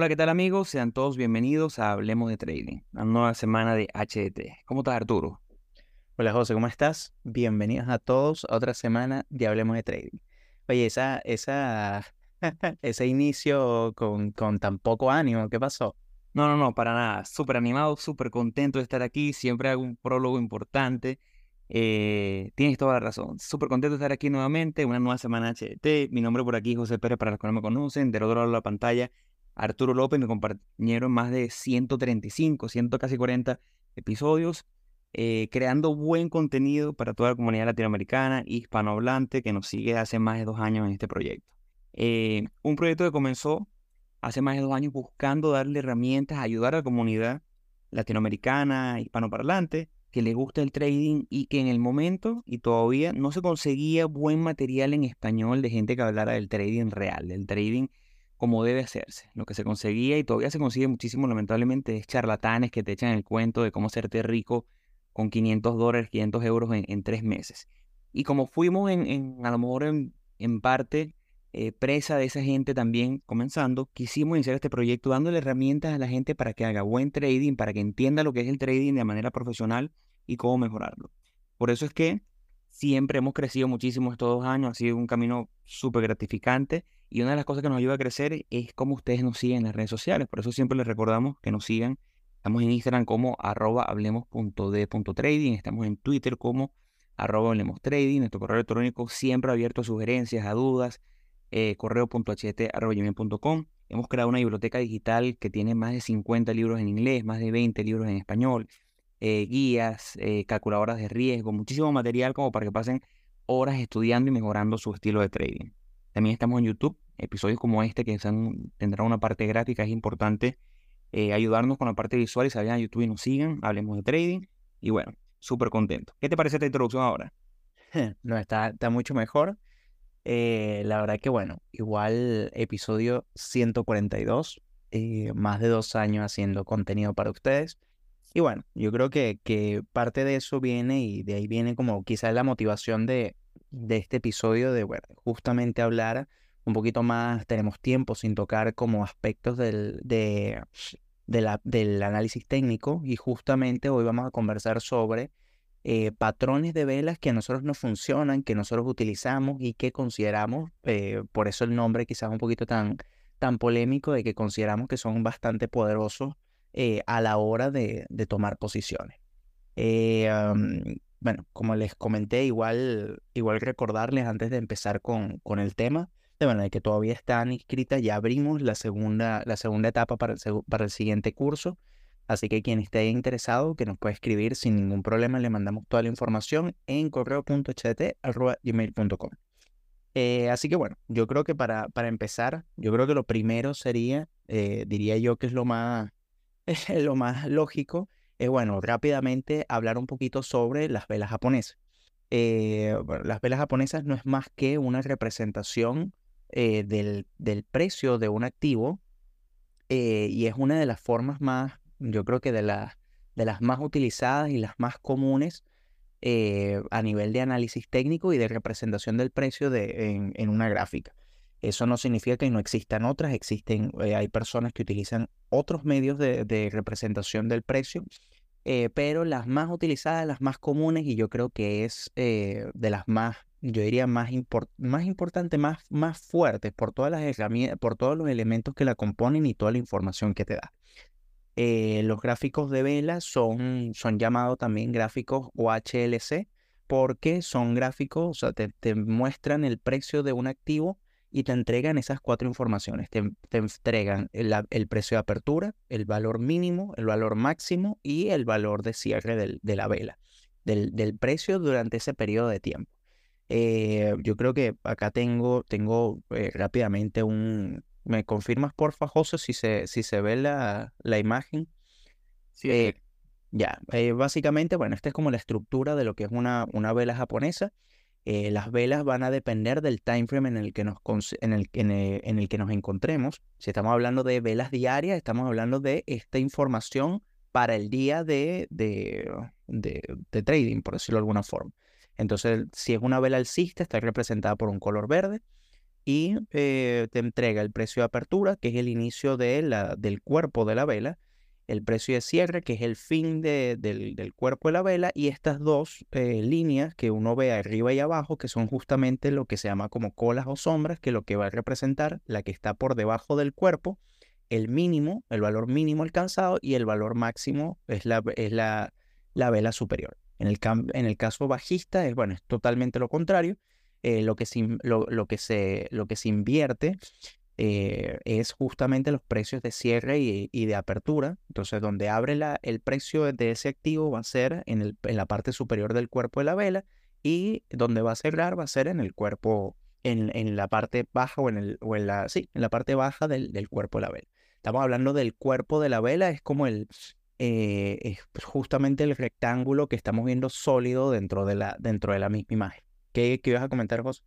Hola, ¿qué tal amigos? Sean todos bienvenidos a Hablemos de Trading, una nueva semana de HDT. ¿Cómo estás Arturo? Hola José, ¿cómo estás? Bienvenidos a todos a otra semana de Hablemos de Trading. Oye, esa, esa, ese inicio con, con tan poco ánimo, ¿qué pasó? No, no, no, para nada. Súper animado, súper contento de estar aquí. Siempre hago un prólogo importante. Eh, tienes toda la razón. Súper contento de estar aquí nuevamente, una nueva semana HDT. Mi nombre por aquí, José Pérez, para los que no me conocen. Del otro lado de la pantalla, Arturo López, mi compañero en más de 135, 100 casi 40 episodios, eh, creando buen contenido para toda la comunidad latinoamericana, hispanohablante, que nos sigue hace más de dos años en este proyecto. Eh, un proyecto que comenzó hace más de dos años buscando darle herramientas, ayudar a la comunidad latinoamericana, hispanoparlante, que le gusta el trading y que en el momento y todavía no se conseguía buen material en español de gente que hablara del trading real, del trading como debe hacerse. Lo que se conseguía y todavía se consigue muchísimo, lamentablemente, es charlatanes que te echan el cuento de cómo hacerte rico con 500 dólares, 500 euros en, tres meses. Y como fuimos en, a lo mejor en, parte eh, presa de esa gente también comenzando, quisimos iniciar este proyecto dándole herramientas a la gente para que haga buen trading, para que entienda lo que es el trading de manera profesional y cómo mejorarlo. Por eso es que siempre hemos crecido muchísimo estos dos años, ha sido un camino súper gratificante y una de las cosas que nos ayuda a crecer es cómo ustedes nos siguen en las redes sociales. Por eso siempre les recordamos que nos sigan. Estamos en Instagram como arroba hablemos.de.trading. Estamos en Twitter como arroba hablemos. Nuestro correo electrónico siempre abierto a sugerencias, a dudas. Eh, correo.ht.com. Hemos creado una biblioteca digital que tiene más de 50 libros en inglés, más de 20 libros en español, eh, guías, eh, calculadoras de riesgo, muchísimo material como para que pasen horas estudiando y mejorando su estilo de trading. También estamos en YouTube, episodios como este que tendrán una parte gráfica, es importante eh, ayudarnos con la parte visual y salgan a YouTube y nos sigan, hablemos de trading. Y bueno, súper contento. ¿Qué te parece esta introducción ahora? No, está, está mucho mejor. Eh, la verdad que bueno, igual episodio 142, eh, más de dos años haciendo contenido para ustedes. Y bueno, yo creo que, que parte de eso viene y de ahí viene como quizás la motivación de, de este episodio de, bueno, justamente hablar un poquito más, tenemos tiempo sin tocar como aspectos del, del análisis técnico y justamente hoy vamos a conversar sobre eh, patrones de velas que a nosotros nos funcionan, que nosotros utilizamos y que consideramos, eh, por eso el nombre quizás un poquito tan, tan polémico, de que consideramos que son bastante poderosos eh, a la hora de, de tomar posiciones. Bueno, como les comenté, igual, igual recordarles antes de empezar con, con el tema, de bueno, de que todavía están inscritas, ya abrimos la segunda, la segunda etapa para el, para el siguiente curso. Así que quien esté interesado, que nos puede escribir sin ningún problema, le mandamos toda la información en correo.ht.gmail.com. Eh, así que bueno, yo creo que para, para empezar, yo creo que lo primero sería, eh, diría yo que es lo más, lo más lógico, es bueno, rápidamente hablar un poquito sobre las velas japonesas. Eh, las velas japonesas no es más que una representación eh, del, del, precio de un activo eh, y es una de las formas más, yo creo que de, de las más utilizadas y las más comunes a nivel de análisis técnico y de representación del precio de, en, en, una gráfica. Eso no significa que no existan otras, existen, hay personas que utilizan otros medios de, de representación del precio eh, pero las más utilizadas, las más comunes, y yo creo que es eh, de las más, yo diría, más, más importantes, más, más fuertes por todas las herramientas, por todos los elementos que la componen y toda la información que te da. Eh, los gráficos de vela son, son llamados también gráficos OHLC porque son gráficos, o sea, te, te muestran el precio de un activo y te entregan esas cuatro informaciones. Te, entregan el, precio de apertura, el valor mínimo, el valor máximo y el valor de cierre de la vela, del, precio durante ese periodo de tiempo. Eh, yo creo que acá tengo, tengo eh, rápidamente un... ¿Me confirmas, porfa, José, si se, si se ve la, la imagen? Sí. Eh, ya, básicamente, bueno, esta es como la estructura de lo que es una, una vela japonesa. Eh, las velas van a depender del time frame en el, que nos, en, el, en, el, que nos encontremos. Si estamos hablando de velas diarias, estamos hablando de esta información para el día de, de, de, trading, por decirlo de alguna forma. Entonces, si es una vela alcista, está representada por un color verde. y te entrega el precio de apertura, que es el inicio de la, del cuerpo de la vela, el precio de cierre, que es el fin de, del, cuerpo de la vela, y estas dos eh, líneas que uno ve arriba y abajo, que son justamente lo que se llama como colas o sombras, que lo que va a representar la que está por debajo del cuerpo, el mínimo, el valor mínimo alcanzado, y el valor máximo es la, es la, la vela superior. En el, caso bajista, es, bueno, es totalmente lo contrario. Eh, lo, que lo, lo, que se, lo que se invierte eh, es justamente los precios de cierre y, de apertura. Entonces, donde abre la, el precio de ese activo va a ser en, el, en, la parte superior del cuerpo de la vela y donde va a cerrar va a ser en el cuerpo, en, en la parte baja o en, el, o en la, sí, en la parte baja del, del, cuerpo de la vela. Estamos hablando del cuerpo de la vela, es como el, eh, es justamente el rectángulo que estamos viendo sólido dentro de la, dentro de la misma imagen. ¿Qué, qué ibas a comentar, José?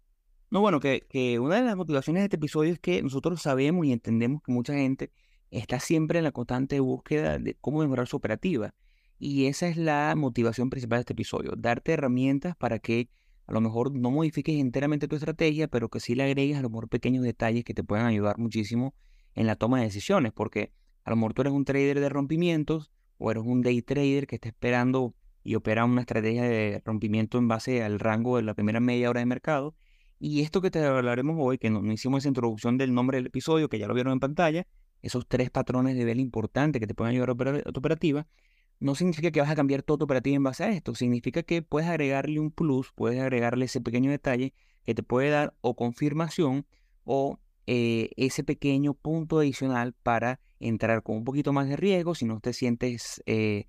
No, bueno, que, que una de las motivaciones de este episodio es que nosotros sabemos y entendemos que mucha gente está siempre en la constante búsqueda de cómo mejorar su operativa. Y esa es la motivación principal de este episodio, darte herramientas para que a lo mejor no modifiques enteramente tu estrategia, pero que sí le agregues a lo mejor pequeños detalles que te puedan ayudar muchísimo en la toma de decisiones, porque a lo mejor tú eres un trader de rompimientos o eres un day trader que está esperando y opera una estrategia de rompimiento en base al rango de la primera media hora de mercado y esto que te hablaremos hoy, que no, hicimos esa introducción del nombre del episodio, que ya lo vieron en pantalla, esos tres patrones de vela importantes que te pueden ayudar a, operar, tu operativa, no significa que vas a cambiar toda tu operativa en base a esto. Significa que puedes agregarle un plus, puedes agregarle ese pequeño detalle que te puede dar o confirmación o eh, ese pequeño punto adicional para entrar con un poquito más de riesgo si no te sientes eh,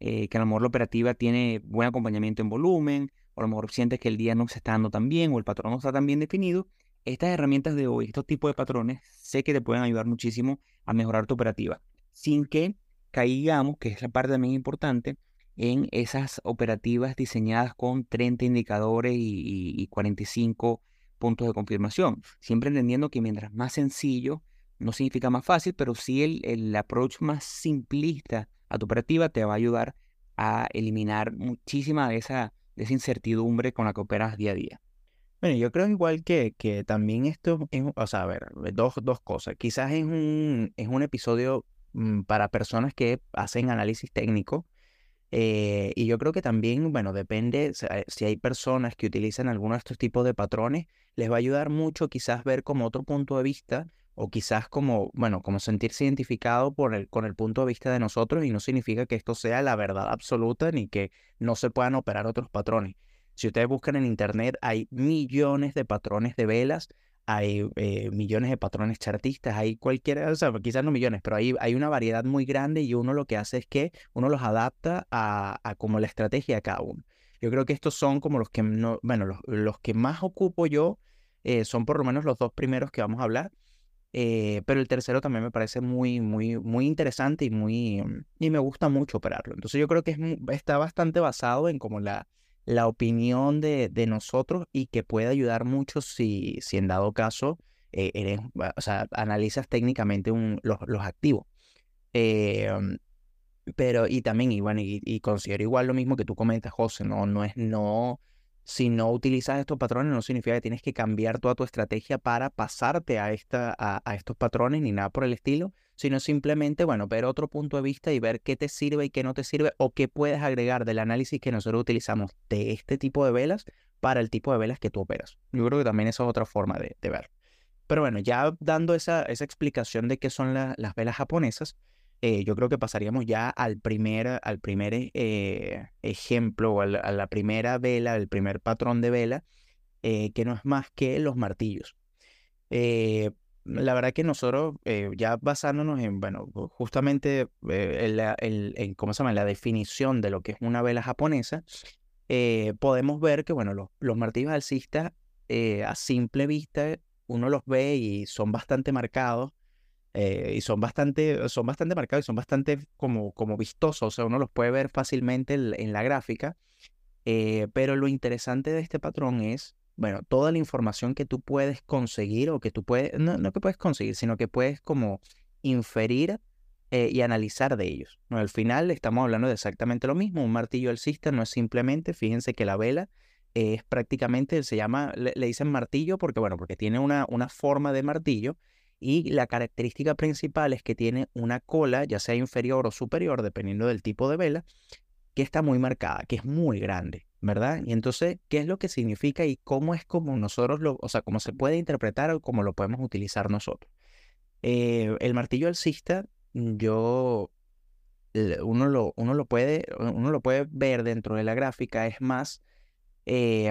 eh, que a lo mejor la operativa tiene buen acompañamiento en volumen o a lo mejor sientes que el día no se está dando tan bien o el patrón no está tan bien definido, estas herramientas de hoy, estos tipos de patrones, sé que te pueden ayudar muchísimo a mejorar tu operativa, sin que caigamos, que es la parte también importante, en esas operativas diseñadas con 30 indicadores y, 45 puntos de confirmación. Siempre entendiendo que mientras más sencillo, no significa más fácil, pero sí el, el approach más simplista a tu operativa te va a ayudar a eliminar muchísima de esa de esa incertidumbre con la que operas día a día. Bueno, yo creo igual que, que también esto es, o sea, a ver, dos, dos cosas. Quizás es un, es un episodio mm, para personas que hacen análisis técnico. Eh, y yo creo que también, bueno, depende, si hay personas que utilizan alguno de estos tipos de patrones, les va a ayudar mucho quizás ver como otro punto de vista o quizás como, bueno, como sentirse identificado por el, con el punto de vista de nosotros y no significa que esto sea la verdad absoluta ni que no se puedan operar otros patrones. Si ustedes buscan en internet, hay millones de patrones de velas, hay eh, millones de patrones chartistas, hay cualquiera, o sea, quizás no millones, pero hay, hay una variedad muy grande y uno lo que hace es que uno los adapta a, a como la estrategia de cada uno. Yo creo que estos son como los que, no, bueno, los, los que más ocupo yo, eh, son por lo menos los dos primeros que vamos a hablar eh, pero el tercero también me parece muy, muy, muy interesante y, muy, y me gusta mucho operarlo. Entonces yo creo que es, está bastante basado en como la, la opinión de, de nosotros y que puede ayudar mucho si, si en dado caso eh, eres, o sea, analizas técnicamente un, los, los, activos. Mm, pero, y también, y bueno, y, y, considero igual lo mismo que tú comentas, José, no, no es, no, si no utilizas estos patrones, no significa que tienes que cambiar toda tu estrategia para pasarte a, esta, a, estos patrones ni nada por el estilo, sino simplemente, bueno, ver otro punto de vista y ver qué te sirve y qué no te sirve o qué puedes agregar del análisis que nosotros utilizamos de este tipo de velas para el tipo de velas que tú operas. Yo creo que también esa es otra forma de, de ver. Pero bueno, ya dando esa, esa explicación de qué son las velas japonesas, eh, yo creo que pasaríamos ya al primer, al primer eh, ejemplo o a la, primera vela, el primer patrón de vela, eh, que no es más que los martillos. La verdad que nosotros, ya basándonos en, bueno, justamente en, la, en, ¿cómo se llama? la definición de lo que es una vela japonesa, podemos ver que, bueno, los, los martillos alcistas a simple vista uno los ve y son bastante marcados eh, y son bastante, son bastante marcados y son bastante como, como vistosos, o sea, uno los puede ver fácilmente en, la gráfica, eh, pero lo interesante de este patrón es, bueno, toda la información que tú puedes conseguir o que tú puedes, no, no que puedes conseguir, sino que puedes como inferir eh, y analizar de ellos. ¿no? Al final estamos hablando de exactamente lo mismo, un martillo alcista no es simplemente, fíjense que la vela es prácticamente, se llama, le, dicen martillo porque, bueno, porque tiene una, una forma de martillo y la característica principal es que tiene una cola, ya sea inferior o superior, dependiendo del tipo de vela, que está muy marcada, que es muy grande, ¿verdad? Y entonces, ¿qué es lo que significa y cómo es como nosotros lo, o sea, cómo se puede interpretar o cómo lo podemos utilizar nosotros? Eh, el martillo alcista, yo, uno lo, uno, lo puede, uno lo puede ver dentro de la gráfica, es más eh,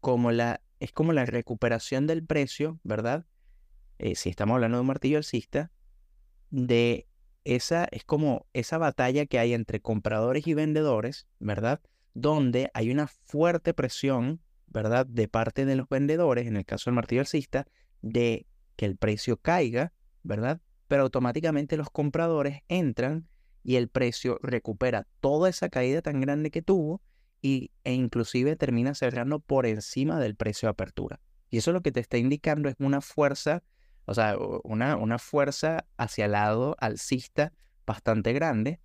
como la, es como la recuperación del precio, ¿verdad? Eh, si estamos hablando de un martillo alcista, de esa, es como esa batalla que hay entre compradores y vendedores, ¿verdad? Donde hay una fuerte presión, ¿verdad? De parte de los vendedores, en el caso del martillo alcista, de que el precio caiga, ¿verdad? Pero automáticamente los compradores entran y el precio recupera toda esa caída tan grande que tuvo y, e inclusive termina cerrando por encima del precio de apertura. Y eso lo que te está indicando es una fuerza, o sea, una, una fuerza hacia el lado alcista bastante grande.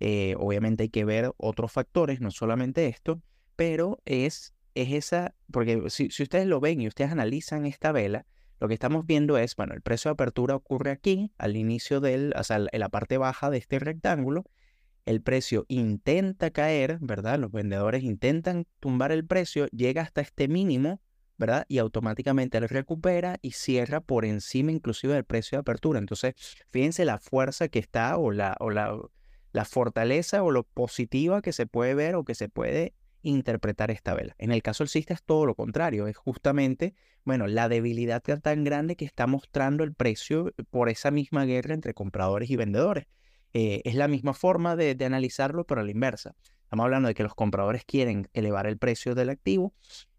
Eh, obviamente hay que ver otros factores, no solamente esto, pero es, es esa, porque si, si ustedes lo ven y ustedes analizan esta vela, lo que estamos viendo es, bueno, el precio de apertura ocurre aquí, al inicio del, o sea, en la parte baja de este rectángulo. El precio intenta caer, ¿verdad? Los vendedores intentan tumbar el precio, llega hasta este mínimo, ¿verdad? Y automáticamente él recupera y cierra por encima inclusive del precio de apertura. Entonces, fíjense la fuerza que está o la, o la, la fortaleza o lo positiva que se puede ver o que se puede interpretar esta vela. En el caso alcista es todo lo contrario, es justamente, bueno, la debilidad tan grande que está mostrando el precio por esa misma guerra entre compradores y vendedores. Eh, es la misma forma de, analizarlo, pero a la inversa. Estamos hablando de que los compradores quieren elevar el precio del activo,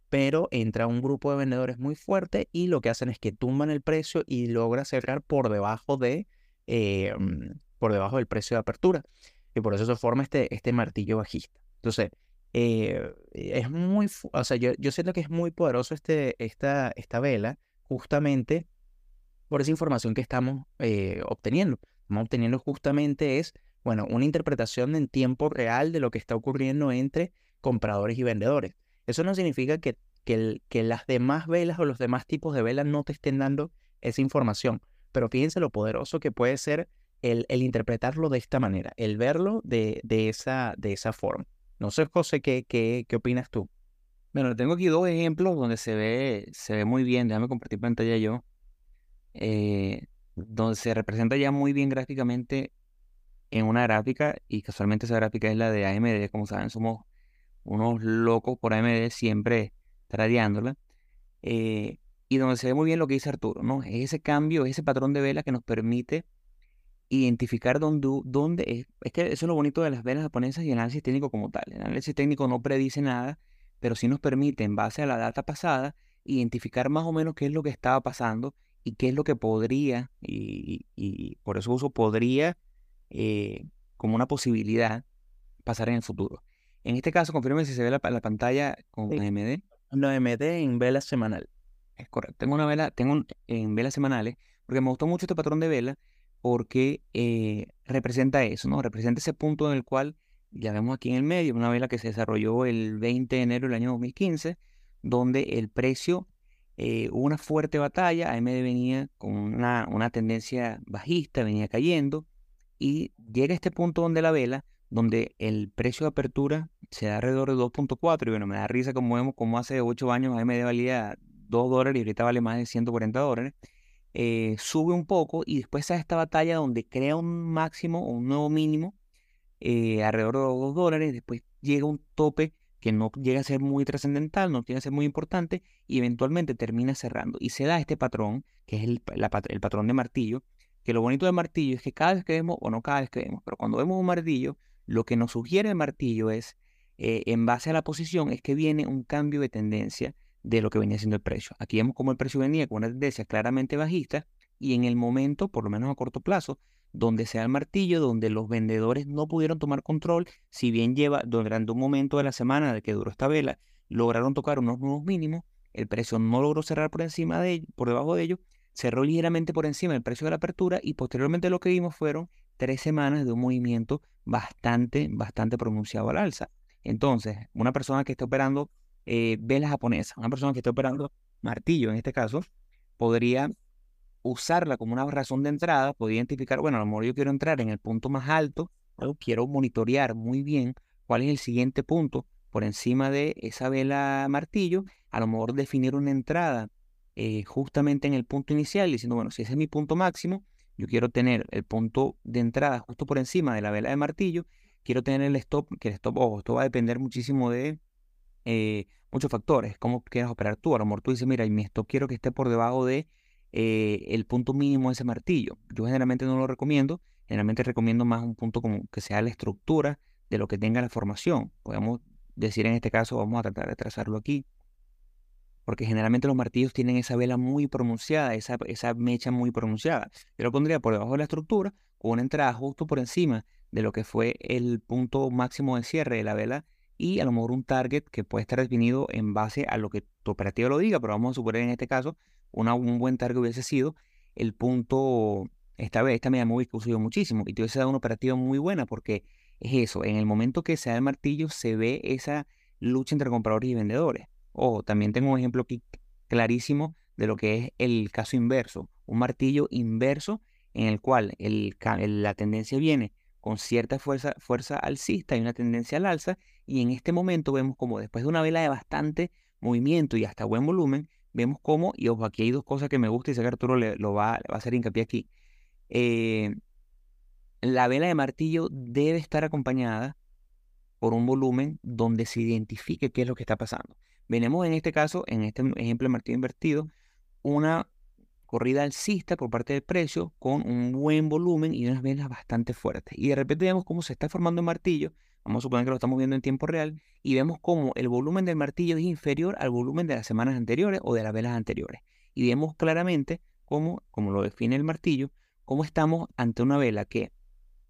pero entra un grupo de vendedores muy fuerte y lo que hacen es que tumban el precio y logra cerrar por debajo de eh, mm, por debajo del precio de apertura. Y por eso se forma este, este martillo bajista. Entonces, eh, es muy, o sea, yo, yo, siento que es muy poderoso este, esta, esta vela, justamente por esa información que estamos eh, obteniendo. Estamos obteniendo justamente es, bueno, una interpretación en tiempo real de lo que está ocurriendo entre compradores y vendedores. Eso no significa que, que, que las demás velas o los demás tipos de velas no te estén dando esa información, pero fíjense lo poderoso que puede ser el, el interpretarlo de esta manera, el verlo de, de, esa, de esa forma. No sé, José, ¿qué, qué, qué opinas tú? Bueno, tengo aquí dos ejemplos donde se ve, se ve muy bien. Déjame compartir pantalla yo. Eh, donde se representa ya muy bien gráficamente en una gráfica, y casualmente esa gráfica es la de AMD. Como saben, somos unos locos por AMD, siempre tradeándola. Eh, y donde se ve muy bien lo que dice Arturo, ¿no? Es ese cambio, ese patrón de vela que nos permite identificar dónde, dónde es, es que eso es lo bonito de las velas japonesas y el análisis técnico como tal. El análisis técnico no predice nada, pero sí nos permite, en base a la data pasada, identificar más o menos qué es lo que estaba pasando y qué es lo que podría, y, por eso uso podría eh, como una posibilidad pasar en el futuro. En este caso, confirme si se ve la, la pantalla con AMD. No, AMD en vela semanal. Es correcto. Tengo una vela, tengo en velas semanales, porque me gustó mucho este patrón de vela porque eh, representa eso, ¿no? Representa ese punto en el cual, ya vemos aquí en el medio, una vela que se desarrolló el 20 de enero del año 2015, donde el precio, eh, hubo una fuerte batalla, AMD venía con una, una tendencia bajista, venía cayendo, y llega este punto donde la vela, donde el precio de apertura se da alrededor de 2.4, y bueno, me da risa como vemos como hace 8 años AMD valía 2 dólares y ahorita vale más de 140 dólares. Eh, sube un poco y después a esta batalla donde crea un máximo o un nuevo mínimo eh, alrededor de los 2 dólares, después llega un tope que no llega a ser muy trascendental, no llega a ser muy importante y eventualmente termina cerrando. Y se da este patrón, que es el, el patrón de martillo, que lo bonito del martillo es que cada vez que vemos, o no cada vez que vemos, pero cuando vemos un martillo, lo que nos sugiere el martillo es, eh, en base a la posición, es que viene un cambio de tendencia de lo que venía siendo el precio. Aquí vemos cómo el precio venía con una tendencia claramente bajista y en el momento, por lo menos a corto plazo, donde sea el martillo, donde los vendedores no pudieron tomar control, si bien lleva durante un momento de la semana de que duró esta vela, lograron tocar unos nuevos mínimos, el precio no logró cerrar por encima de por debajo de ellos, cerró ligeramente por encima del precio de la apertura y posteriormente lo que vimos fueron tres semanas de un movimiento bastante, bastante pronunciado al alza. Entonces, una persona que esté operando eh, vela japonesa. Una persona que esté operando martillo, en este caso, podría usarla como una razón de entrada, podría identificar, bueno, a lo mejor yo quiero entrar en el punto más alto, quiero monitorear muy bien cuál es el siguiente punto por encima de esa vela martillo, a lo mejor definir una entrada eh, justamente en el punto inicial, diciendo, bueno, si ese es mi punto máximo, yo quiero tener el punto de entrada justo por encima de la vela de martillo, quiero tener el stop, que el stop, ojo, esto va a depender muchísimo de eh, muchos factores, cómo quieras operar tú, a lo mejor tú dices, mira, y mi stop quiero que esté por debajo de eh, el punto mínimo de ese martillo. Yo generalmente no lo recomiendo, generalmente recomiendo más un punto como que sea la estructura de lo que tenga la formación. Podemos decir en este caso, vamos a tratar de trazarlo aquí, porque generalmente los martillos tienen esa vela muy pronunciada, esa, esa mecha muy pronunciada. Yo lo pondría por debajo de la estructura con una entrada justo por encima de lo que fue el punto máximo de cierre de la vela y a lo mejor un target que puede estar definido en base a lo que tu operativo lo diga, pero vamos a suponer en este caso un buen target hubiese sido el punto, esta vez, esta media móvil que uso yo muchísimo y te hubiese dado una operativa muy buena porque es eso, en el momento que se da el martillo se ve esa lucha entre compradores y vendedores. O también tengo un ejemplo aquí clarísimo de lo que es el caso inverso, un martillo inverso en el cual la tendencia viene con cierta fuerza, fuerza alcista y una tendencia al alza, y en este momento vemos como después de una vela de bastante movimiento y hasta buen volumen, vemos cómo, y ojo, aquí hay dos cosas que me gusta y sé que Arturo le, lo va, va, a hacer hincapié aquí. Eh, la vela de martillo debe estar acompañada por un volumen donde se identifique qué es lo que está pasando. Venemos en este caso, en este ejemplo de martillo invertido, una corrida alcista por parte del precio con un buen volumen y unas velas bastante fuertes. Y de repente vemos cómo se está formando el martillo, vamos a suponer que lo estamos viendo en tiempo real, y vemos cómo el volumen del martillo es inferior al volumen de las semanas anteriores o de las velas anteriores. Y vemos claramente cómo, como lo define el martillo, cómo estamos ante una vela que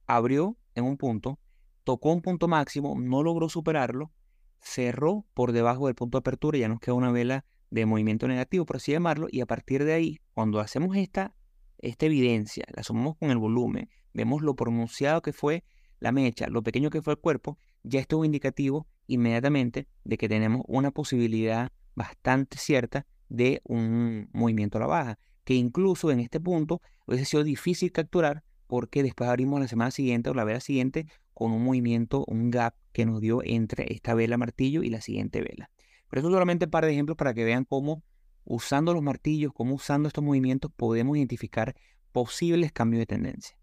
abrió en un punto, tocó un punto máximo, no logró superarlo, cerró por debajo del punto de apertura ya nos queda una vela de movimiento negativo, por así llamarlo, y a partir de ahí, cuando hacemos esta, esta evidencia, la sumamos con el volumen, vemos lo pronunciado que fue la mecha, lo pequeño que fue el cuerpo, ya esto es un indicativo inmediatamente de que tenemos una posibilidad bastante cierta de un movimiento a la baja, que incluso en este punto hubiese sido difícil capturar porque después abrimos la semana siguiente o la vela siguiente con un movimiento, un gap que nos dio entre esta vela martillo y la siguiente vela. Pero eso solamente un par de ejemplos para que vean cómo usando los martillos, cómo usando estos movimientos podemos identificar posibles cambios de tendencia.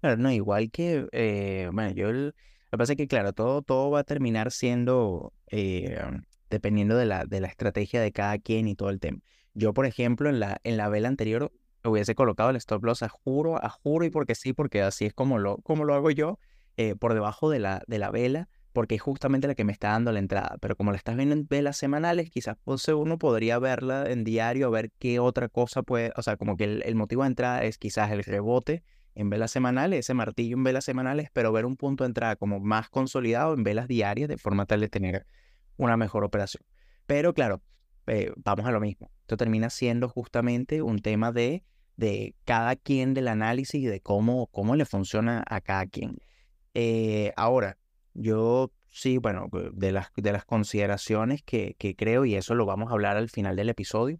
Claro, no, igual que, eh, bueno, yo, lo que pasa es que, claro, todo, todo va a terminar siendo, eh, dependiendo de la, de la estrategia de cada quien y todo el tema. Yo, por ejemplo, en la, en la vela anterior hubiese colocado el stop loss a juro, a juro y porque sí, porque así es como lo, como lo hago yo, eh, por debajo de la, de la vela porque es justamente la que me está dando la entrada. Pero como la estás viendo en velas semanales, quizás uno podría verla en diario, a ver qué otra cosa puede, o sea, como que el, motivo de entrada es quizás el rebote en velas semanales, ese martillo en velas semanales, pero ver un punto de entrada como más consolidado en velas diarias de forma tal de tener una mejor operación. Pero claro, eh, vamos a lo mismo. Esto termina siendo justamente un tema de, de cada quien del análisis y de cómo, cómo le funciona a cada quien. Eh, ahora, yo sí, bueno, de las, de las consideraciones que, que creo, y eso lo vamos a hablar al final del episodio,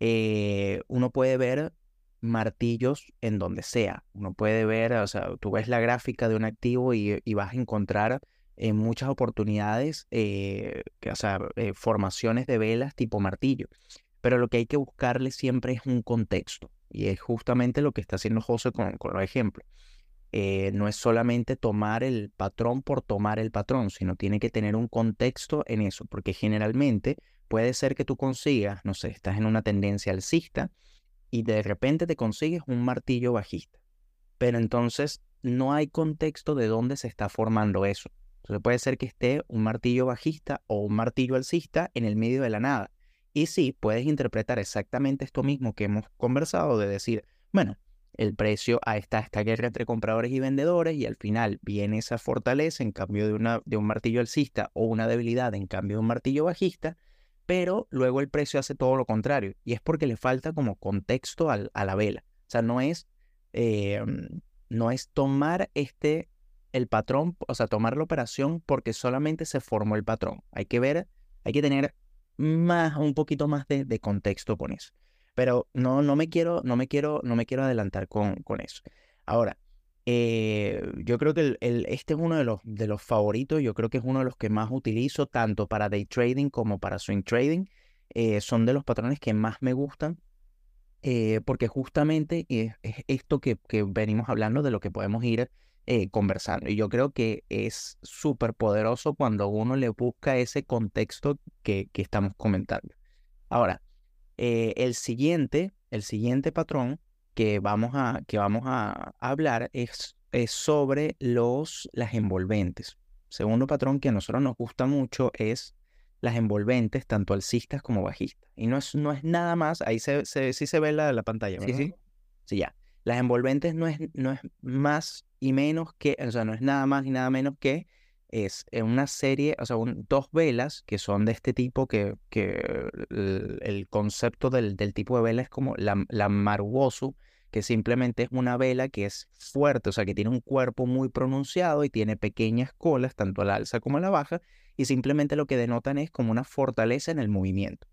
eh, uno puede ver martillos en donde sea. Uno puede ver, o sea, tú ves la gráfica de un activo y, vas a encontrar en muchas oportunidades, eh, o sea, eh, formaciones de velas tipo martillo. Pero lo que hay que buscarle siempre es un contexto. Y es justamente lo que está haciendo José con, con los ejemplos. Eh, no es solamente tomar el patrón por tomar el patrón, sino tiene que tener un contexto en eso, porque generalmente puede ser que tú consigas, no sé, estás en una tendencia alcista y de repente te consigues un martillo bajista, pero entonces no hay contexto de dónde se está formando eso. Entonces puede ser que esté un martillo bajista o un martillo alcista en el medio de la nada. Y sí, puedes interpretar exactamente esto mismo que hemos conversado de decir, bueno, el precio a esta, esta guerra entre compradores y vendedores y al final viene esa fortaleza en cambio de, una, de un martillo alcista o una debilidad en cambio de un martillo bajista, pero luego el precio hace todo lo contrario y es porque le falta como contexto a la vela. O sea, no es, em, no es tomar este, el patrón, o sea, tomar la operación porque solamente se formó el patrón. Hay que ver Hay que tener más, un poquito más de, de contexto con eso. Pero no, no me quiero, no me quiero, no me quiero adelantar con, con eso. Ahora, eh, yo creo que el, este es uno de los, de los favoritos, yo creo que es uno de los que más utilizo, tanto para day trading como para swing trading. Eh, son de los patrones que más me gustan, eh, porque justamente es, esto que, que, venimos hablando de lo que podemos ir conversando. Y yo creo que es súper poderoso cuando uno le busca ese contexto que, que estamos comentando. Ahora, el siguiente, el siguiente patrón que vamos a, que vamos a hablar es, es sobre los, las envolventes. Segundo patrón que a nosotros nos gusta mucho es las envolventes, tanto alcistas como bajistas. Y no es, no es nada más, ahí se, se, sí se ve la, la pantalla, Sí, sí. Sí, ya. Las envolventes no es, no es más y menos que, o sea, no es nada más y nada menos que es una serie, o sea, dos velas que son de este tipo, que, que el, concepto del, del, tipo de vela es como la, la que simplemente es una vela que es fuerte, o sea, que tiene un cuerpo muy pronunciado y tiene pequeñas colas, tanto a la alza como a la baja, y simplemente lo que denotan es como una fortaleza en el movimiento.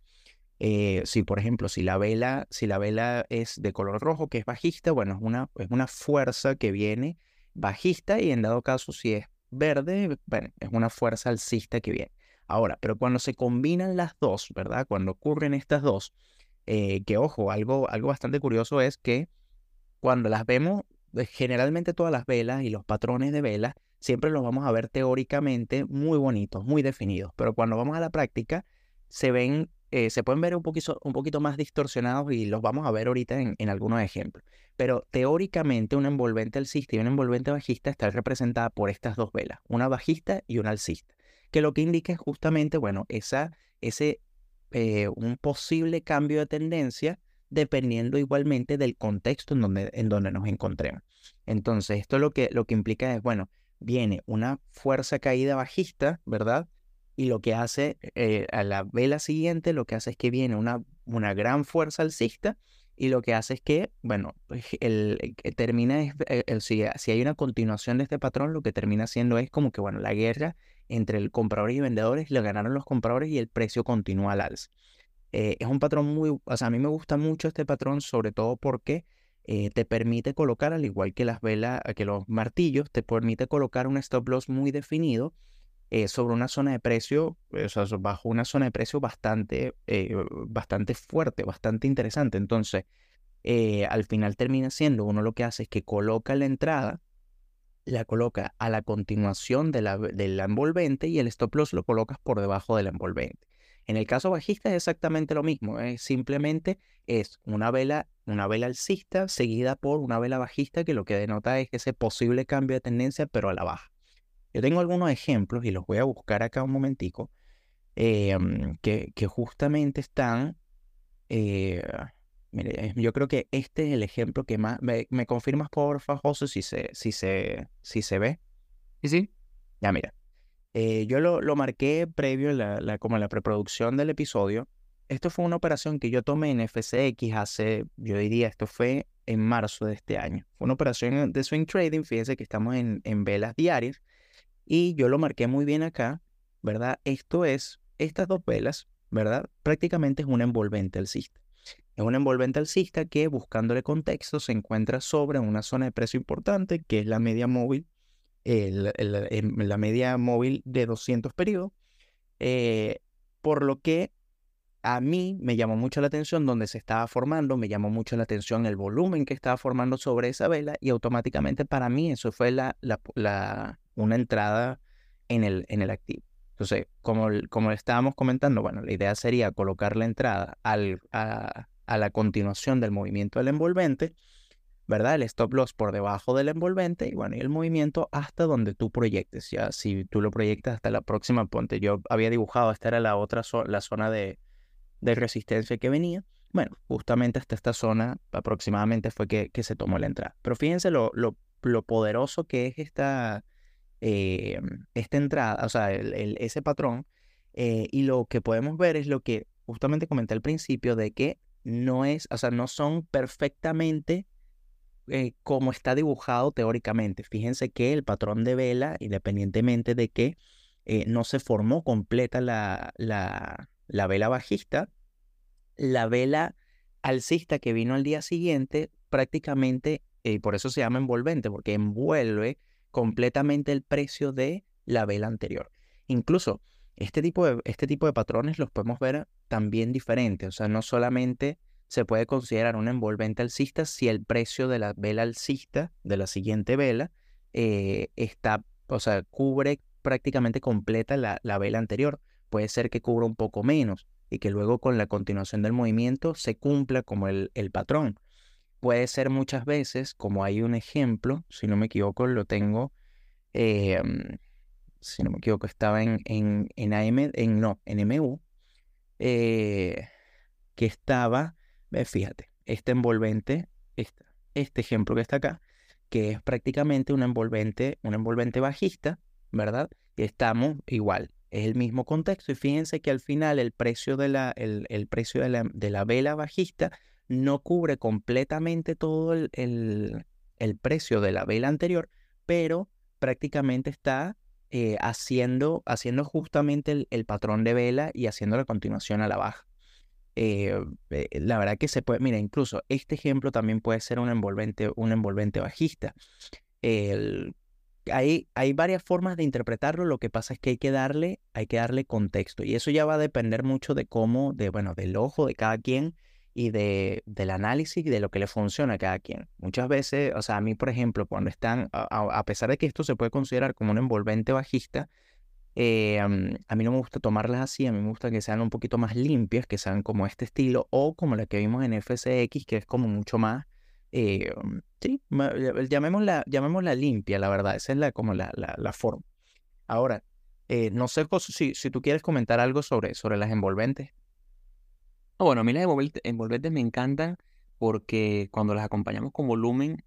Eh, si, por ejemplo, si la, vela, si la vela es de color rojo, que es bajista, bueno, es una, es una fuerza que viene bajista y en dado caso, si es verde, bueno, es una fuerza alcista que viene. Ahora, pero cuando se combinan las dos, ¿verdad? Cuando ocurren estas dos, eh, que ojo, algo, algo bastante curioso es que cuando las vemos, eh, generalmente todas las velas y los patrones de velas, siempre los vamos a ver teóricamente muy bonitos, muy definidos, pero cuando vamos a la práctica, se ven, eh, se pueden ver un poquito, un poquito más distorsionados y los vamos a ver ahorita en, en algunos ejemplos. Pero teóricamente una envolvente alcista y una envolvente bajista está representada por estas dos velas, una bajista y una alcista, que lo que indica es justamente, bueno, esa, ese, eh, un posible cambio de tendencia dependiendo igualmente del contexto en donde, en donde nos encontremos. Entonces, esto lo que, lo que implica es, bueno, viene una fuerza caída bajista, ¿verdad? Y lo que hace eh, a la vela siguiente, lo que hace es que viene una, una gran fuerza alcista y lo que hace es que, bueno, pues, el, termina, eh, si, si, hay una continuación de este patrón, lo que termina siendo es como que, bueno, la guerra entre el comprador y vendedores, le ganaron los compradores y el precio continúa al alza. Eh, es un patrón muy, o sea, a mí me gusta mucho este patrón, sobre todo porque eh, te permite colocar, al igual que las velas, que los martillos, te permite colocar un stop loss muy definido eh, sobre una zona de precio, o sea, bajo una zona de precio bastante, eh, bastante fuerte, bastante interesante. Entonces, eh, al final termina siendo, uno lo que hace es que coloca la entrada, la coloca a la continuación de la, envolvente y el stop loss lo colocas por debajo de la envolvente. En el caso bajista es exactamente lo mismo, simplemente es una vela, una vela alcista seguida por una vela bajista que lo que denota es ese posible cambio de tendencia pero a la baja. Yo tengo algunos ejemplos y los voy a buscar acá un momentico, em, que, que, justamente están, eh, mire, yo creo que este es el ejemplo que más, me, confirmas por favor, si se, si se, si se ve. Sí, sí. Ya, mira. Eh, yo lo, lo, marqué previo, la, la, como la preproducción del episodio. Esto fue una operación que yo tomé en FCX hace, yo diría, esto fue en marzo de este año. Fue una operación de swing trading, fíjense que estamos en, en velas diarias. Y yo lo marqué muy bien acá, ¿verdad? Esto es, estas dos velas, ¿verdad? Prácticamente es una envolvente alcista. Es una envolvente alcista que, buscándole contexto, se encuentra sobre una zona de precio importante, que es la media móvil, la media móvil de 200 periodos, eh, por lo que a mí me llamó mucho la atención donde se estaba formando, me llamó mucho la atención el volumen que estaba formando sobre esa vela y automáticamente para mí eso fue la, la, una entrada en el, en el activo. Entonces, como, como estábamos comentando, bueno, la idea sería colocar la entrada al, a, la continuación del movimiento del envolvente, ¿verdad? El stop loss por debajo del envolvente y bueno, y el movimiento hasta donde tú proyectes. Ya si tú lo proyectas hasta la próxima, ponte, yo había dibujado, esta era la otra la zona de, de, resistencia que venía. Bueno, justamente hasta esta zona aproximadamente fue que, que se tomó la entrada. Pero fíjense lo, lo, lo poderoso que es esta, eh, esta entrada, o sea, ese patrón. Eh, y lo que podemos ver es lo que justamente comenté al principio de que no es, o sea, no son perfectamente eh, como está dibujado teóricamente. Fíjense que el patrón de vela, independientemente de que no se formó completa la, la vela bajista, la vela alcista que vino al día siguiente prácticamente, y por eso se llama envolvente, porque envuelve completamente el precio de la vela anterior. Incluso este tipo de, este tipo de patrones los podemos ver también diferentes, o sea, no solamente se puede considerar un envolvente alcista si el precio de la vela alcista de la siguiente vela eh, está, o sea, cubre prácticamente completa la, la vela anterior. Puede ser que cubra un poco menos y que luego con la continuación del movimiento se cumpla como el, el patrón. Puede ser muchas veces, como hay un ejemplo, si no me equivoco, lo tengo, em, si no me equivoco, estaba en, en, en AM, en no, en MU, eh, que estaba, fíjate, este envolvente, este, este ejemplo que está acá, que es prácticamente un envolvente, un envolvente bajista, ¿verdad? Y estamos igual, es el mismo contexto. Y fíjense que al final el precio de la, el, el precio de la, de la, vela bajista no cubre completamente todo el, el, el, precio de la vela anterior, pero prácticamente está eh, haciendo, haciendo justamente el, patrón de vela y haciendo la continuación a la baja. Eh, eh, la verdad que se puede, mira, incluso este ejemplo también puede ser un envolvente, un envolvente bajista. El, hay, hay varias formas de interpretarlo, lo que pasa es que hay que darle, hay que darle contexto y eso ya va a depender mucho de cómo, de, bueno, del ojo de cada quien y de, del análisis de lo que le funciona a cada quien. Muchas veces, o sea, a mí, por ejemplo, cuando están, a, pesar de que esto se puede considerar como un envolvente bajista, eh, a mí no me gusta tomarlas así, a mí me gusta que sean un poquito más limpias, que sean como este estilo o como la que vimos en FCX, que es como mucho más eh, sí, llamémosla, llamémosla limpia, la verdad, esa es la, como la, la, forma. Ahora, eh, no sé si, si tú quieres comentar algo sobre, sobre las envolventes. Bueno, a mí las envolventes me encantan porque cuando las acompañamos con volumen,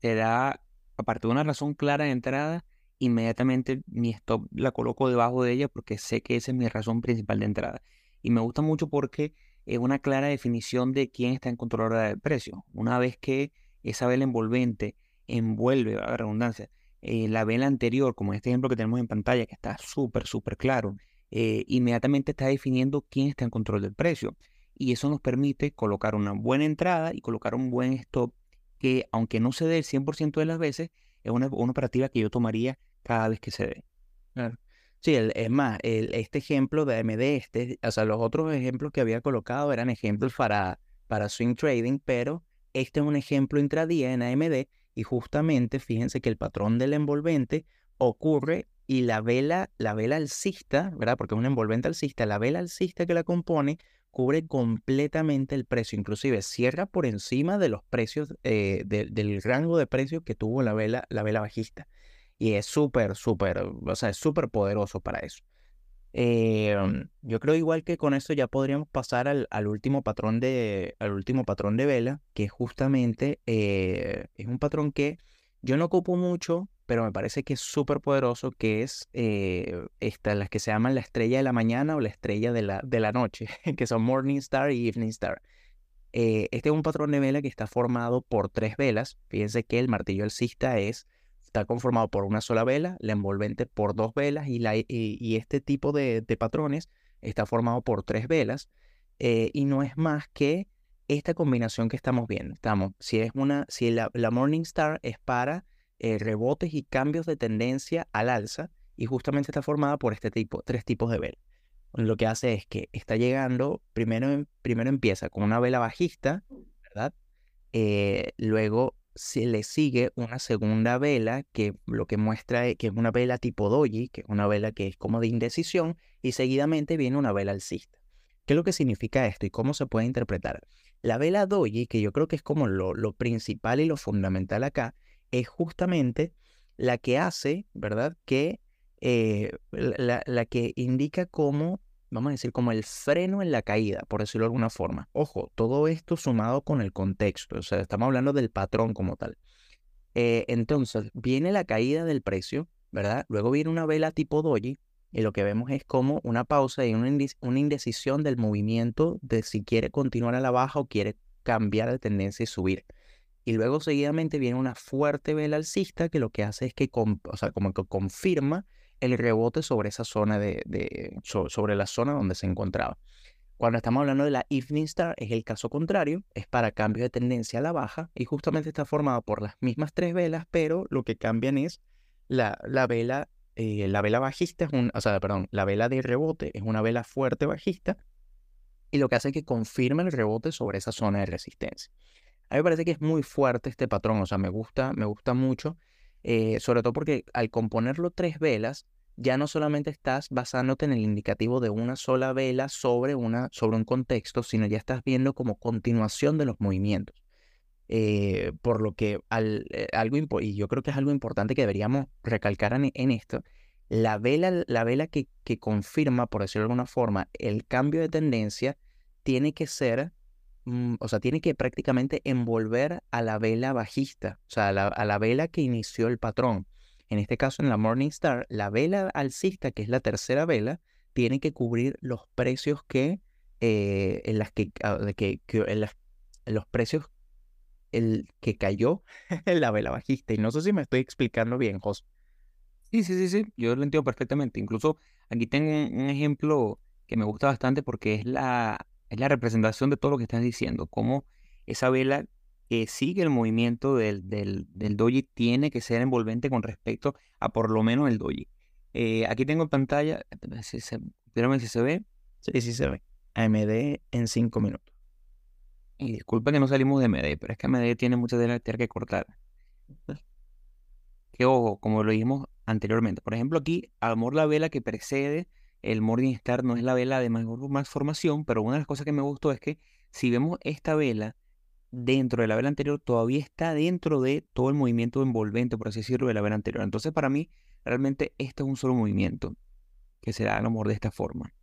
te da, aparte de una razón clara de entrada, inmediatamente mi stop la coloco debajo de ella porque sé que esa es mi razón principal de entrada. Y me gusta mucho porque es una clara definición de quién está en control del precio. Una vez que esa vela envolvente envuelve, a redundancia, eh, la vela anterior, como en este ejemplo que tenemos en pantalla, que está súper, súper claro, eh, inmediatamente está definiendo quién está en control del precio. Y eso nos permite colocar una buena entrada y colocar un buen stop que, aunque no se dé el 100% de las veces, es una, una operativa que yo tomaría cada vez que se dé. Claro. Sí, es más, este ejemplo de AMD, este, o sea, los otros ejemplos que había colocado eran ejemplos para, para swing trading, pero este es un ejemplo intradía en AMD y justamente fíjense que el patrón del envolvente ocurre y la vela, la vela alcista, ¿verdad? Porque es un envolvente alcista, la vela alcista que la compone cubre completamente el precio, inclusive cierra por encima de los precios, eh, del rango de precios que tuvo la vela, la vela bajista y es súper, súper, o sea, es súper poderoso para eso. Em, yo creo igual que con esto ya podríamos pasar al, al, último patrón de, al último patrón de vela, que justamente eh, es un patrón que yo no ocupo mucho, pero me parece que es súper poderoso, que es eh, las que se llaman la estrella de la mañana o la estrella de la, de la noche, que son Morning Star y Evening Star. Eh, este es un patrón de vela que está formado por tres velas. Fíjense que el martillo alcista es está conformado por una sola vela, la envolvente por dos velas y, la, y, este tipo de, patrones está formado por tres velas eh, y no es más que esta combinación que estamos viendo. Estamos, si es una, si la, la Morningstar es para eh, rebotes y cambios de tendencia al alza y justamente está formada por este tipo, tres tipos de velas. Lo que hace es que está llegando, primero, primero empieza con una vela bajista, ¿verdad? Eh, luego se le sigue una segunda vela que lo que muestra es que es una vela tipo doji, que es una vela que es como de indecisión, y seguidamente viene una vela alcista. ¿Qué es lo que significa esto y cómo se puede interpretar? La vela doji, que yo creo que es como lo, lo principal y lo fundamental acá, es justamente la que hace, ¿verdad? Que eh, la, la que indica cómo vamos a decir, como el freno en la caída, por decirlo de alguna forma. Ojo, todo esto sumado con el contexto, o sea, estamos hablando del patrón como tal. Eh, entonces, viene la caída del precio, ¿verdad? Luego viene una vela tipo doji, y lo que vemos es como una pausa y una, una indecisión del movimiento de si quiere continuar a la baja o quiere cambiar de tendencia y subir. Y luego seguidamente viene una fuerte vela alcista que lo que hace es que, como que confirma el rebote sobre esa zona de, sobre la zona donde se encontraba. Cuando estamos hablando de la Evening Star es el caso contrario, es para cambio de tendencia a la baja y justamente está formado por las mismas tres velas, pero lo que cambian es la, la vela, eh, la vela bajista, es un, o sea, perdón, la vela de rebote es una vela fuerte bajista y lo que hace es que confirma el rebote sobre esa zona de resistencia. A mí me parece que es muy fuerte este patrón, o sea, me gusta, me gusta mucho, eh, sobre todo porque al componerlo tres velas, ya no solamente estás basándote en el indicativo de una sola vela sobre, una, sobre un contexto, sino ya estás viendo como continuación de los movimientos. Eh, por lo que eh, algo, y yo creo que es algo importante que deberíamos recalcar en, esto, la vela, la vela que, que, confirma, por decirlo de alguna forma, el cambio de tendencia tiene que ser, mm, o sea, tiene que prácticamente envolver a la vela bajista, o sea, a la vela que inició el patrón. En este caso, en la Morning Star, la vela alcista, que es la tercera vela, tiene que cubrir los precios que, eh, en las que, ah, que, en, los precios el que cayó en la vela bajista. Y no sé si me estoy explicando bien, José. Sí, sí, sí, sí, yo lo entiendo perfectamente. Incluso aquí tengo un ejemplo que me gusta bastante porque es la, es la representación de todo lo que estás diciendo, cómo esa vela que sigue el movimiento del, del, del, doji tiene que ser envolvente con respecto a por lo menos el doji. Eh, aquí tengo en pantalla, si se, si se ve. Sí, sí se ve. AMD en 5 minutos. Y disculpa que no salimos de AMD, pero es que AMD tiene mucha tela que cortar. Que ojo, como lo dijimos anteriormente. Por ejemplo, aquí, amor la vela que precede el Morning Star no es la vela de más formación, pero una de las cosas que me gustó es que si vemos esta vela dentro de la vela anterior todavía está dentro de todo el movimiento envolvente, por así decirlo, de la vela anterior. Entonces, para mí, realmente este es un solo movimiento que se da a amor de esta forma.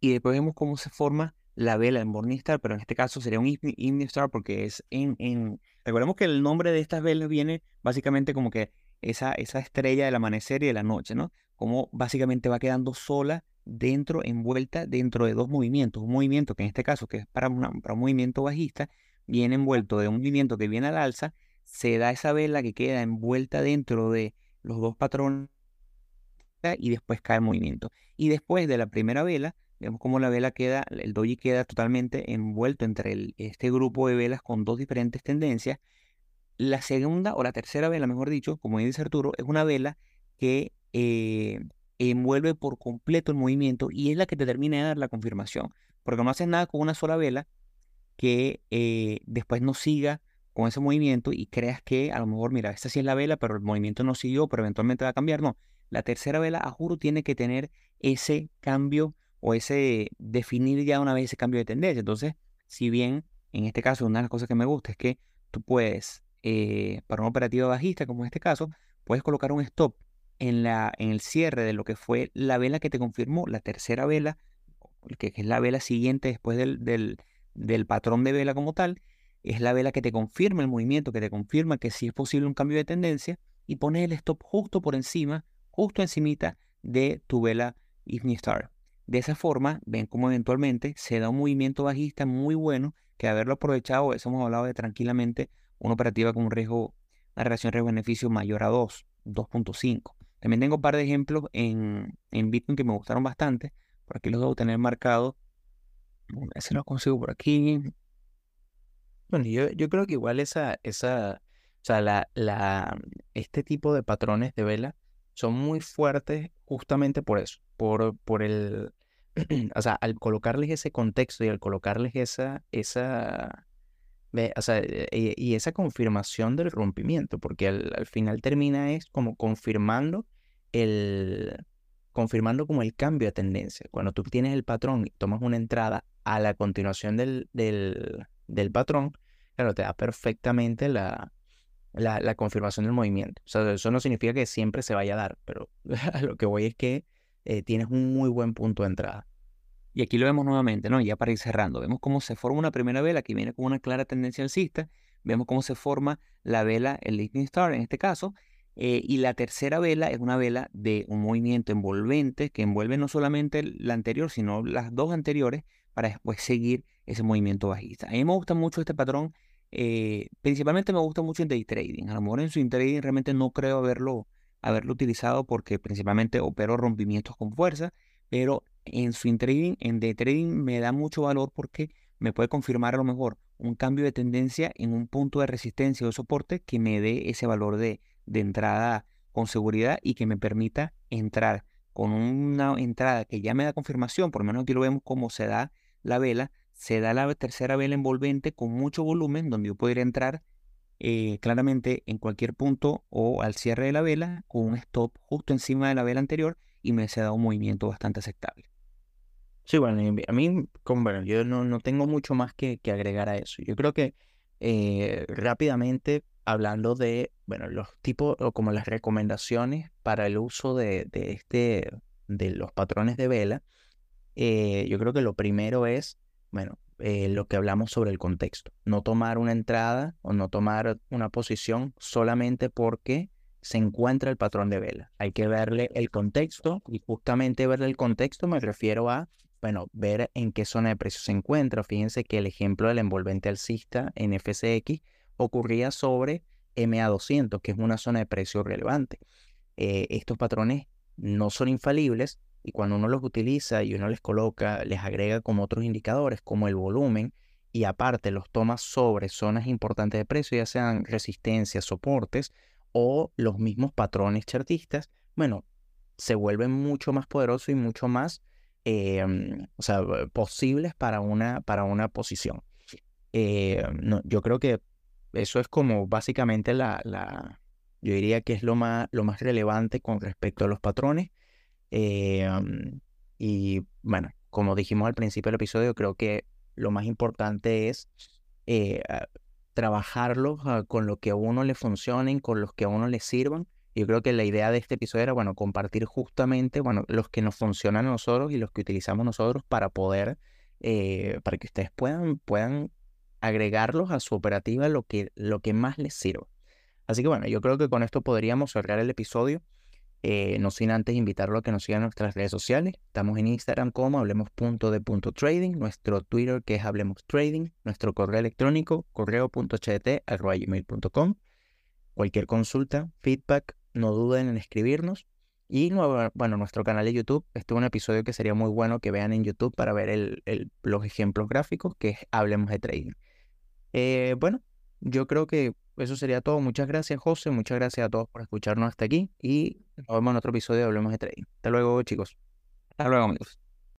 Y después vemos cómo se forma la vela en Morningstar, pero en este caso sería un Evening Star porque es en, en... Recordemos que el nombre de estas velas viene básicamente como que esa, esa estrella del amanecer y de la noche, ¿no? Como básicamente va quedando sola dentro, envuelta dentro de dos movimientos. Un movimiento que en este caso, que es para, para un movimiento bajista, viene envuelto de un movimiento que viene al alza, se da esa vela que queda envuelta dentro de los dos patrones y después cae el movimiento. Y después de la primera vela, vemos cómo la vela queda, el doji queda totalmente envuelto entre este grupo de velas con dos diferentes tendencias. La segunda o la tercera vela, mejor dicho, como dice Arturo, es una vela que eh, envuelve por completo el movimiento y es la que te termina de dar la confirmación. Porque no haces nada con una sola vela que eh, después no siga con ese movimiento y creas que a lo mejor, mira, esta sí es la vela, pero el movimiento no siguió, pero eventualmente va a cambiar. No, la tercera vela, a juro, tiene que tener ese cambio o ese definir ya una vez ese cambio de tendencia. Entonces, si bien en este caso una de las cosas que me gusta es que tú puedes, eh, para una operativa bajista como en este caso, puedes colocar un stop en, la, en el cierre de lo que fue la vela que te confirmó, la tercera vela, que, es la vela siguiente después del, del, del, patrón de vela como tal, es la vela que te confirma el movimiento, que te confirma que sí es posible un cambio de tendencia, y pones el stop justo por encima, justo encimita de tu vela Evening Star. De esa forma, ven cómo eventualmente se da un movimiento bajista muy bueno, que haberlo aprovechado, eso hemos hablado de tranquilamente, una operativa con un riesgo, una relación riesgo-beneficio mayor a 2, 2.5. También tengo un par de ejemplos en, en Bitcoin que me gustaron bastante. Por aquí los debo tener marcados. Ver si los consigo por aquí. Bueno, yo, yo creo que igual esa, esa, o sea, la, la, este tipo de patrones de vela son muy fuertes justamente por eso, por, por el, o sea, al colocarles ese contexto y al colocarles esa, esa, o sea, y, y, esa confirmación del rompimiento, porque al, al, final termina es como confirmando el, confirmando como el cambio de tendencia. Cuando tú tienes el patrón y tomas una entrada a la continuación del, del, patrón, claro, te da perfectamente la, la, confirmación del movimiento. O sea, eso no significa que siempre se vaya a dar, pero lo que voy es que eh, tienes un muy buen punto de entrada. Y aquí lo vemos nuevamente, ¿no? Ya para ir cerrando, vemos cómo se forma una primera vela que viene con una clara tendencia alcista, vemos cómo se forma la vela, el Lightning Star en este caso, eh, y la tercera vela es una vela de un movimiento envolvente que envuelve no solamente la anterior, sino las dos anteriores para después seguir ese movimiento bajista. A mí me gusta mucho este patrón, eh, principalmente me gusta mucho en day trading. A lo mejor en swing trading realmente no creo haberlo, haberlo utilizado porque principalmente opero rompimientos con fuerza, pero en swing trading, en day trading me da mucho valor porque me puede confirmar a lo mejor un cambio de tendencia en un punto de resistencia o soporte que me dé ese valor de, de entrada con seguridad y que me permita entrar con una entrada que ya me da confirmación, por lo menos aquí lo vemos cómo se da la vela, se da la tercera vela envolvente con mucho volumen, donde yo podría entrar eh, claramente en cualquier punto o al cierre de la vela con un stop justo encima de la vela anterior y me se da un movimiento bastante aceptable. Sí, bueno, a mí, como, bueno, yo no, no tengo mucho más que, que, agregar a eso. Yo creo que eh, rápidamente, hablando de, bueno, los tipos o como las recomendaciones para el uso de, de este, de los patrones de vela, eh, yo creo que lo primero es, bueno, eh, lo que hablamos sobre el contexto. No tomar una entrada o no tomar una posición solamente porque se encuentra el patrón de vela. Hay que verle el contexto y justamente verle el contexto me refiero a bueno, ver en qué zona de precio se encuentra. Fíjense que el ejemplo del envolvente alcista en FCX ocurría sobre MA200, que es una zona de precio relevante. Eh, estos patrones no son infalibles y cuando uno los utiliza y uno les coloca, les agrega como otros indicadores, como el volumen, y aparte los toma sobre zonas importantes de precio, ya sean resistencias, soportes o los mismos patrones chartistas, bueno, se vuelven mucho más poderosos y mucho más Em, o sea, posibles para una, para una posición. Eh, yo creo que eso es como básicamente la, la, yo diría que es lo más, lo más relevante con respecto a los patrones. Em, y bueno, como dijimos al principio del episodio, creo que lo más importante es eh, trabajarlos ah, con lo que a uno le funcionen, con los que a uno le sirvan yo creo que la idea de este episodio era, bueno, compartir justamente, bueno, los que nos funcionan a nosotros y los que utilizamos nosotros para poder, eh, para que ustedes puedan, puedan agregarlos a su operativa lo que, lo que más les sirva. Así que bueno, yo creo que con esto podríamos cerrar el episodio. Eh, no sin antes invitarlo a que nos sigan nuestras redes sociales. Estamos en Instagram como hablemos.de.trading, nuestro Twitter que es Hablemos Trading, nuestro correo electrónico correo.cht.gmail.com. Cualquier consulta, feedback, no duden en escribirnos. Y bueno, nuestro canal de YouTube, este es un episodio que sería muy bueno que vean en YouTube para ver el, los ejemplos gráficos que Hablemos de Trading. Eh, bueno, yo creo que eso sería todo. Muchas gracias, José. Muchas gracias a todos por escucharnos hasta aquí. Y nos vemos en otro episodio de Hablemos de Trading. Hasta luego, chicos. Hasta luego, amigos.